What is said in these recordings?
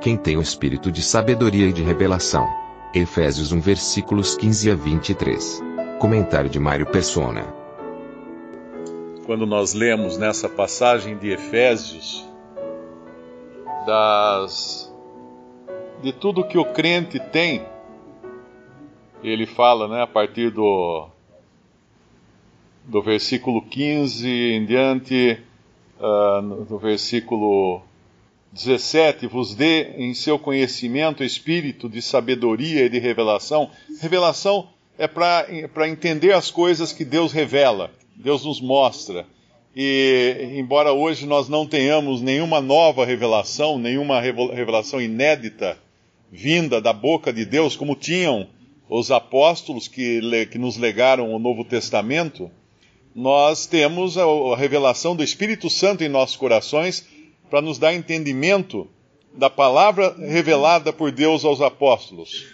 Quem tem o espírito de sabedoria e de revelação. Efésios 1 versículos 15 a 23. Comentário de Mário Persona. Quando nós lemos nessa passagem de Efésios, das de tudo que o crente tem. Ele fala, né, a partir do do versículo 15 em diante, uh, no versículo 17, vos dê em seu conhecimento espírito de sabedoria e de revelação. Revelação é para entender as coisas que Deus revela, Deus nos mostra. E, embora hoje nós não tenhamos nenhuma nova revelação, nenhuma revelação inédita vinda da boca de Deus, como tinham os apóstolos que, que nos legaram o Novo Testamento, nós temos a, a revelação do Espírito Santo em nossos corações para nos dar entendimento da palavra revelada por Deus aos apóstolos.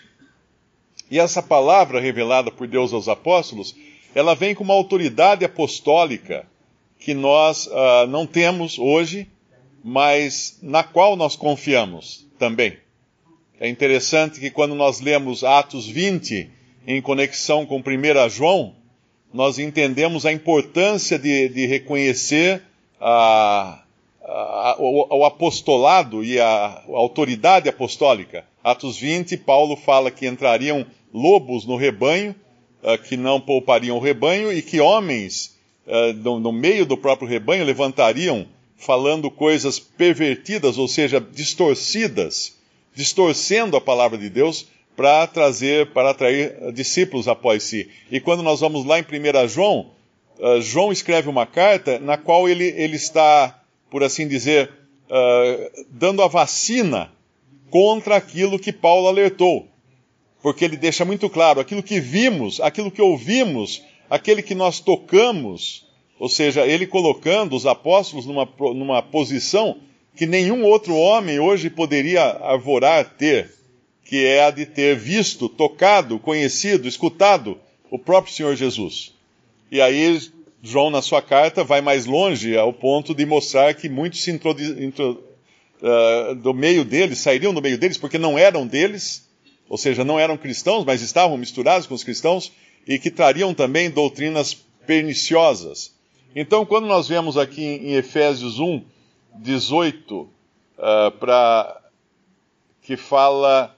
E essa palavra revelada por Deus aos apóstolos, ela vem com uma autoridade apostólica que nós uh, não temos hoje, mas na qual nós confiamos também. É interessante que quando nós lemos Atos 20 em conexão com 1 João, nós entendemos a importância de, de reconhecer a, o, apostolado e a, autoridade apostólica. Atos 20, Paulo fala que entrariam lobos no rebanho, uh, que não poupariam o rebanho, e que homens uh, no, meio do próprio rebanho levantariam falando coisas pervertidas, ou seja, distorcidas, distorcendo a palavra de Deus para trazer, para atrair discípulos após si. E quando nós vamos lá em 1 João, João escreve uma carta na qual ele, ele está, por assim dizer, uh, dando a vacina contra aquilo que Paulo alertou. Porque ele deixa muito claro, aquilo que vimos, aquilo que ouvimos, aquele que nós tocamos, ou seja, ele colocando os apóstolos numa, numa posição que nenhum outro homem hoje poderia arvorar ter, que é a de ter visto, tocado, conhecido, escutado o próprio Senhor Jesus. E aí, João, na sua carta, vai mais longe ao ponto de mostrar que muitos se intro, intro, uh, do meio deles, sairiam do meio deles, porque não eram deles, ou seja, não eram cristãos, mas estavam misturados com os cristãos, e que trariam também doutrinas perniciosas. Então, quando nós vemos aqui em Efésios 1, 18, uh, para que fala,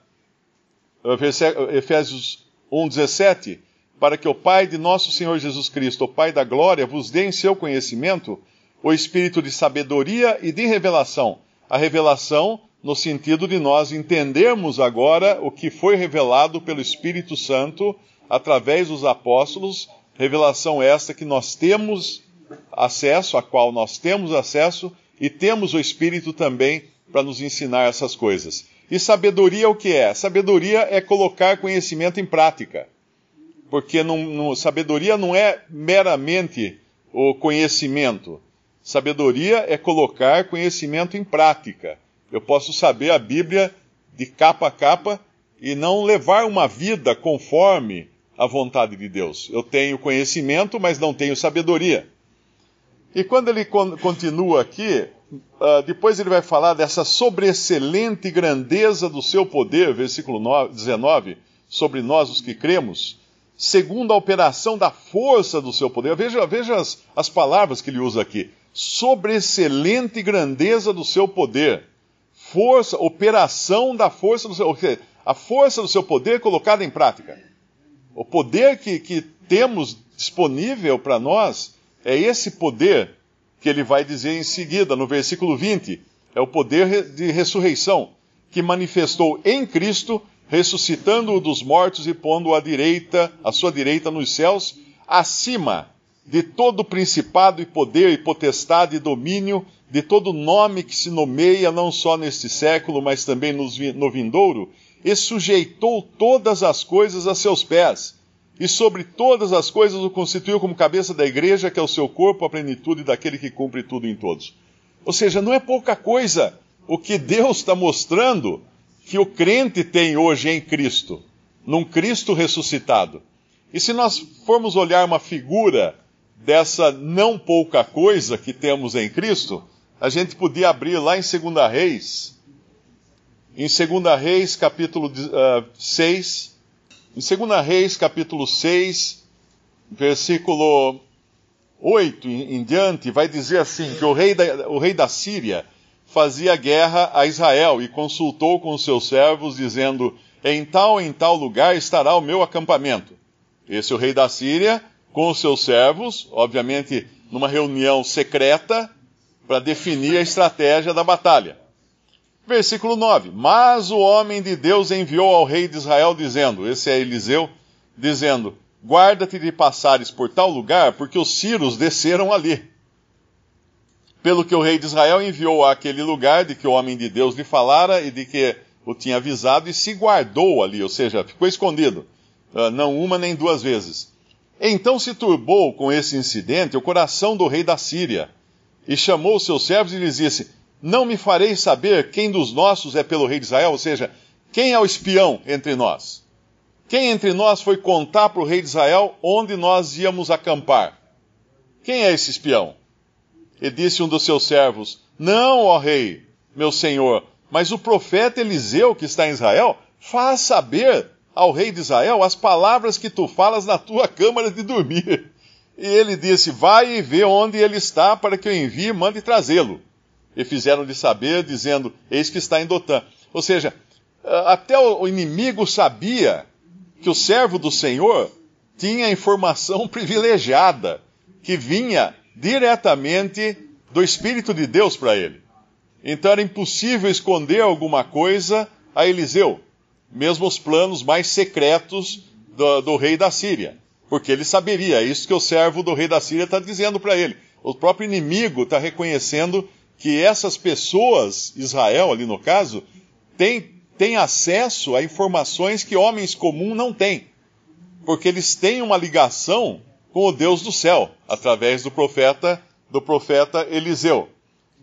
uh, Efésios 1, 17, para que o Pai de nosso Senhor Jesus Cristo, o Pai da glória, vos dê em seu conhecimento o espírito de sabedoria e de revelação. A revelação no sentido de nós entendermos agora o que foi revelado pelo Espírito Santo através dos apóstolos, revelação esta que nós temos acesso, a qual nós temos acesso e temos o Espírito também para nos ensinar essas coisas. E sabedoria o que é? Sabedoria é colocar conhecimento em prática. Porque não, não, sabedoria não é meramente o conhecimento. Sabedoria é colocar conhecimento em prática. Eu posso saber a Bíblia de capa a capa e não levar uma vida conforme a vontade de Deus. Eu tenho conhecimento, mas não tenho sabedoria. E quando ele continua aqui, uh, depois ele vai falar dessa sobreexcelente grandeza do seu poder, versículo 9, 19, sobre nós os que cremos, segundo a operação da força do seu poder. Veja, veja as, as palavras que ele usa aqui. Sobreexcelente grandeza do seu poder. Força, operação da força do seu. A força do seu poder colocada em prática. O poder que, que temos disponível para nós é esse poder que ele vai dizer em seguida, no versículo 20. É o poder de ressurreição, que manifestou em Cristo, ressuscitando-o dos mortos e pondo-o à direita, à sua direita nos céus, acima de todo principado e poder e potestade e domínio, de todo nome que se nomeia não só neste século, mas também no vindouro, e sujeitou todas as coisas a seus pés, e sobre todas as coisas o constituiu como cabeça da igreja, que é o seu corpo, a plenitude daquele que cumpre tudo em todos. Ou seja, não é pouca coisa o que Deus está mostrando que o crente tem hoje em Cristo, num Cristo ressuscitado. E se nós formos olhar uma figura dessa não pouca coisa que temos em Cristo, a gente podia abrir lá em 2 Reis, em 2 Reis, capítulo uh, 6, em 2 Reis, capítulo 6, versículo 8 em, em diante, vai dizer assim: que o rei, da, o rei da Síria fazia guerra a Israel e consultou com seus servos, dizendo: Em tal em tal lugar estará o meu acampamento. Esse é o rei da Síria, com os seus servos, obviamente numa reunião secreta, para definir a estratégia da batalha. Versículo 9: Mas o homem de Deus enviou ao rei de Israel, dizendo: Esse é Eliseu, dizendo: Guarda-te de passares por tal lugar, porque os ciros desceram ali. Pelo que o rei de Israel enviou àquele lugar de que o homem de Deus lhe falara e de que o tinha avisado, e se guardou ali, ou seja, ficou escondido, ah, não uma nem duas vezes. Então se turbou com esse incidente o coração do rei da Síria, e chamou seus servos e lhes disse: não me farei saber quem dos nossos é pelo rei de Israel, ou seja, quem é o espião entre nós? Quem entre nós foi contar para o rei de Israel onde nós íamos acampar? Quem é esse espião? E disse um dos seus servos: Não, ó rei, meu senhor, mas o profeta Eliseu que está em Israel faz saber ao rei de Israel as palavras que tu falas na tua câmara de dormir. E ele disse: Vai e vê onde ele está, para que eu envie e mande trazê-lo e fizeram-lhe saber, dizendo: Eis que está em Dotã. Ou seja, até o inimigo sabia que o servo do Senhor tinha informação privilegiada que vinha diretamente do Espírito de Deus para ele. Então era impossível esconder alguma coisa a Eliseu, mesmo os planos mais secretos do, do rei da Síria, porque ele saberia, é isso que o servo do rei da Síria está dizendo para ele. O próprio inimigo está reconhecendo que essas pessoas, Israel ali no caso, tem, tem acesso a informações que homens comuns não têm. Porque eles têm uma ligação com o Deus do céu, através do profeta, do profeta Eliseu.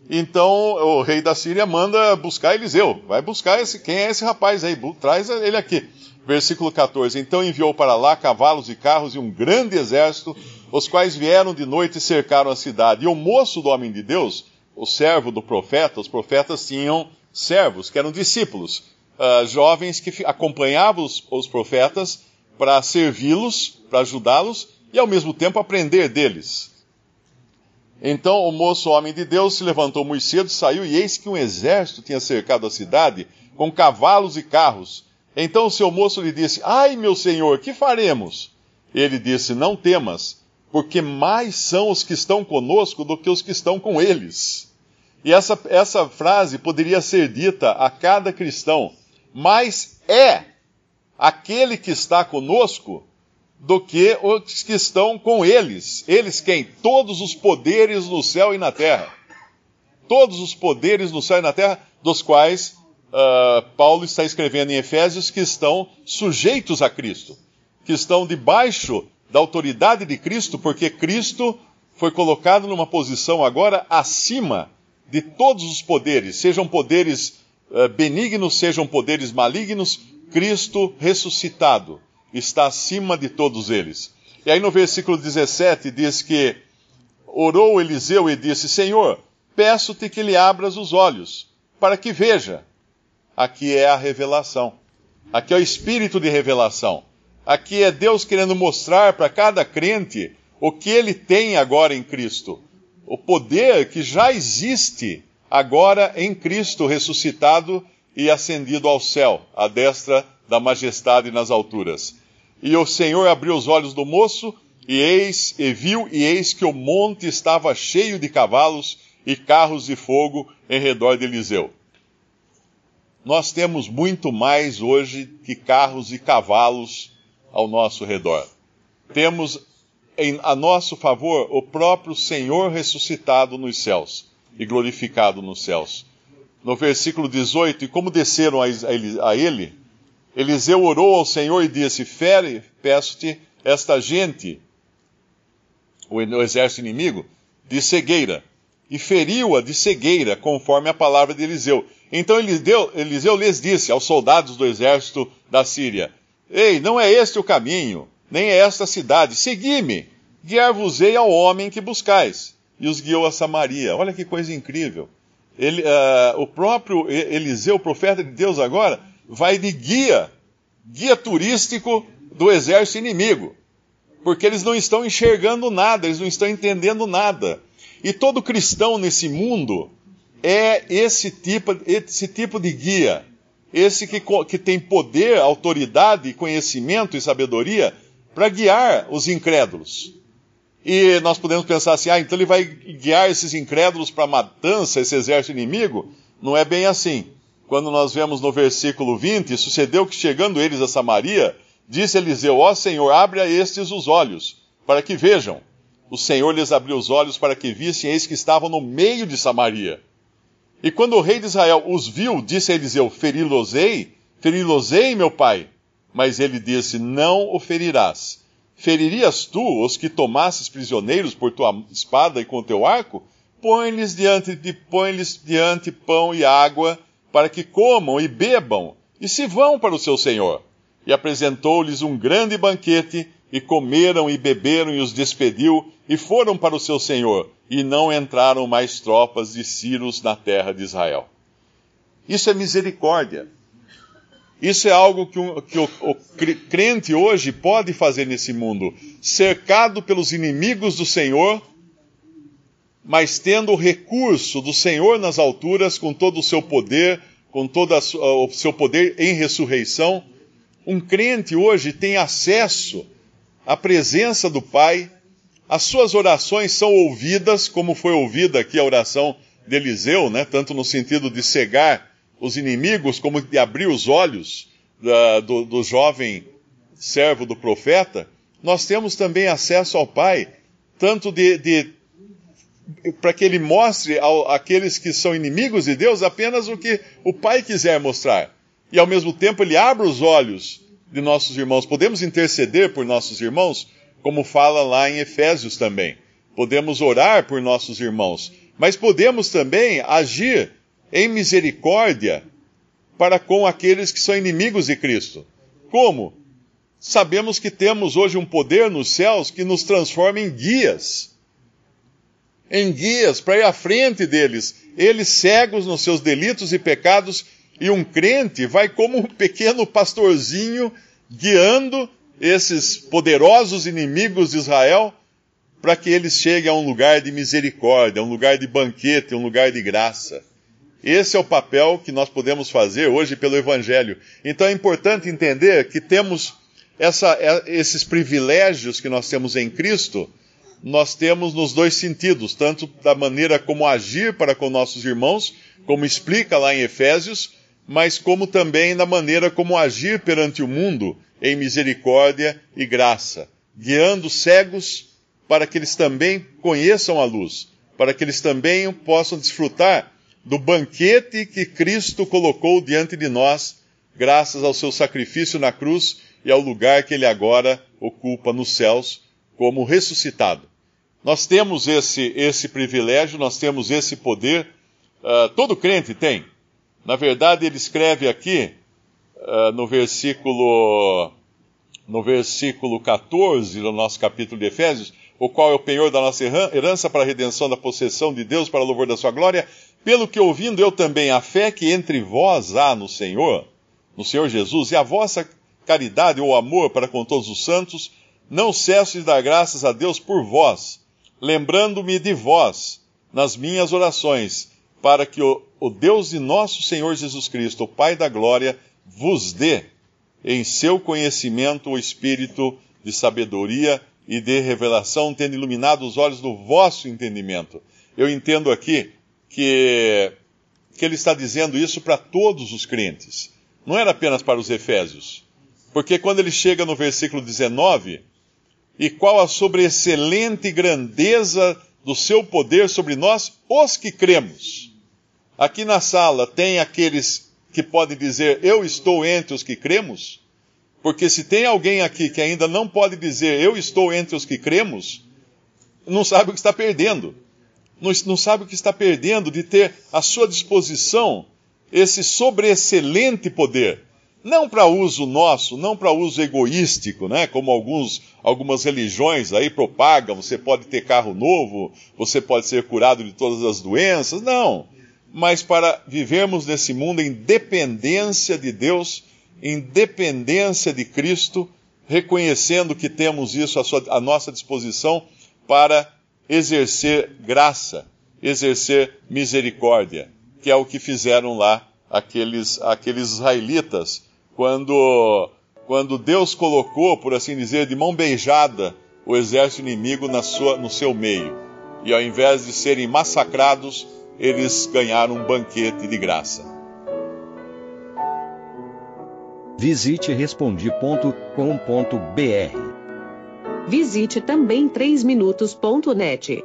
Então o rei da Síria manda buscar Eliseu. Vai buscar esse, quem é esse rapaz aí? Traz ele aqui. Versículo 14. Então enviou para lá cavalos e carros e um grande exército, os quais vieram de noite e cercaram a cidade. E o moço do homem de Deus o servo do profeta, os profetas tinham servos, que eram discípulos, uh, jovens que acompanhavam os, os profetas para servi-los, para ajudá-los e ao mesmo tempo aprender deles. Então o moço homem de Deus se levantou muito cedo, saiu, e eis que um exército tinha cercado a cidade com cavalos e carros. Então o seu moço lhe disse: Ai, meu senhor, que faremos? Ele disse: Não temas, porque mais são os que estão conosco do que os que estão com eles. E essa, essa frase poderia ser dita a cada cristão, mas é aquele que está conosco do que os que estão com eles. Eles quem? Todos os poderes no céu e na terra. Todos os poderes no céu e na terra, dos quais uh, Paulo está escrevendo em Efésios, que estão sujeitos a Cristo, que estão debaixo da autoridade de Cristo, porque Cristo foi colocado numa posição agora acima de todos os poderes, sejam poderes uh, benignos, sejam poderes malignos, Cristo ressuscitado está acima de todos eles. E aí no versículo 17 diz que orou Eliseu e disse: Senhor, peço-te que lhe abras os olhos, para que veja. Aqui é a revelação. Aqui é o espírito de revelação. Aqui é Deus querendo mostrar para cada crente o que ele tem agora em Cristo o poder que já existe agora em Cristo ressuscitado e ascendido ao céu, à destra da majestade nas alturas. E o Senhor abriu os olhos do moço, e eis, e viu, e eis que o monte estava cheio de cavalos e carros de fogo em redor de Eliseu. Nós temos muito mais hoje que carros e cavalos ao nosso redor. Temos em, a nosso favor o próprio Senhor ressuscitado nos céus e glorificado nos céus. No versículo 18, e como desceram a, a, ele, Eliseu orou ao Senhor e disse: Fere, peço-te, esta gente, o, exército inimigo, de cegueira, e feriu-a de cegueira, conforme a palavra de Eliseu. Então Eliseu, Eliseu lhes disse aos soldados do exército da Síria: Ei, não é este o caminho, nem é esta a cidade. Segui-me, guiar-vos-ei ao homem que buscais. E os guiou a Samaria. Olha que coisa incrível. Ele, uh, o próprio Eliseu, profeta de Deus agora, vai de guia, guia turístico do exército inimigo. Porque eles não estão enxergando nada, eles não estão entendendo nada. E todo cristão nesse mundo é esse tipo, esse tipo de guia. Esse que, que tem poder, autoridade, conhecimento e sabedoria para guiar os incrédulos. E nós podemos pensar assim: ah, então ele vai guiar esses incrédulos para a matança, esse exército inimigo? Não é bem assim. Quando nós vemos no versículo 20, sucedeu que chegando eles a Samaria, disse Eliseu: Ó Senhor, abre a estes os olhos, para que vejam. O Senhor lhes abriu os olhos para que vissem, eis que estavam no meio de Samaria. E quando o rei de Israel os viu, disse a Eliseu: Feri-los-ei? Feri-los-ei, meu pai? Mas ele disse: Não o ferirás. Feririas tu os que tomasses prisioneiros por tua espada e com teu arco? Põe-lhes diante, de, põe diante pão e água, para que comam e bebam, e se vão para o seu senhor. E apresentou-lhes um grande banquete, e comeram e beberam, e os despediu, e foram para o seu senhor e não entraram mais tropas de Círios na terra de Israel. Isso é misericórdia. Isso é algo que, um, que o, o crente hoje pode fazer nesse mundo, cercado pelos inimigos do Senhor, mas tendo o recurso do Senhor nas alturas, com todo o seu poder, com todo o seu poder em ressurreição. Um crente hoje tem acesso à presença do Pai as suas orações são ouvidas, como foi ouvida aqui a oração de Eliseu, né? tanto no sentido de cegar os inimigos, como de abrir os olhos da, do, do jovem servo do profeta. Nós temos também acesso ao Pai, tanto de, de para que ele mostre ao, àqueles que são inimigos de Deus apenas o que o Pai quiser mostrar. E ao mesmo tempo ele abre os olhos de nossos irmãos. Podemos interceder por nossos irmãos como fala lá em Efésios também. Podemos orar por nossos irmãos, mas podemos também agir em misericórdia para com aqueles que são inimigos de Cristo. Como? Sabemos que temos hoje um poder nos céus que nos transforma em guias. Em guias para ir à frente deles, eles cegos nos seus delitos e pecados, e um crente vai como um pequeno pastorzinho guiando esses poderosos inimigos de Israel para que eles cheguem a um lugar de misericórdia, um lugar de banquete, um lugar de graça. Esse é o papel que nós podemos fazer hoje pelo Evangelho. Então é importante entender que temos essa, é, esses privilégios que nós temos em Cristo, nós temos nos dois sentidos, tanto da maneira como agir para com nossos irmãos, como explica lá em Efésios, mas como também na maneira como agir perante o mundo em misericórdia e graça, guiando cegos para que eles também conheçam a luz, para que eles também possam desfrutar do banquete que Cristo colocou diante de nós, graças ao seu sacrifício na cruz e ao lugar que ele agora ocupa nos céus como ressuscitado. Nós temos esse, esse privilégio, nós temos esse poder, uh, todo crente tem. Na verdade, ele escreve aqui, uh, no versículo no versículo 14 do nosso capítulo de Efésios, o qual é o penhor da nossa herança para a redenção da possessão de Deus para louvor da sua glória, pelo que ouvindo eu também a fé que entre vós há no Senhor, no Senhor Jesus, e a vossa caridade ou amor para com todos os santos, não cesso de dar graças a Deus por vós, lembrando-me de vós nas minhas orações, para que o, o Deus de nosso Senhor Jesus Cristo, o Pai da glória, vos dê em seu conhecimento o espírito de sabedoria e de revelação, tendo iluminado os olhos do vosso entendimento. Eu entendo aqui que, que ele está dizendo isso para todos os crentes. Não era apenas para os efésios. Porque quando ele chega no versículo 19, e qual a sobreexcelente grandeza do seu poder sobre nós, os que cremos. Aqui na sala tem aqueles que podem dizer, eu estou entre os que cremos? Porque se tem alguém aqui que ainda não pode dizer, eu estou entre os que cremos, não sabe o que está perdendo. Não, não sabe o que está perdendo de ter à sua disposição esse sobreexcelente poder. Não para uso nosso, não para uso egoístico, né? Como alguns, algumas religiões aí propagam, você pode ter carro novo, você pode ser curado de todas as doenças, não. Mas para vivermos nesse mundo em dependência de Deus, em dependência de Cristo, reconhecendo que temos isso à, sua, à nossa disposição para exercer graça, exercer misericórdia, que é o que fizeram lá aqueles, aqueles israelitas quando, quando Deus colocou, por assim dizer, de mão beijada o exército inimigo na sua, no seu meio. E ao invés de serem massacrados, eles ganharam um banquete de graça. Visite respondi.com.br. Visite também 3minutos.net.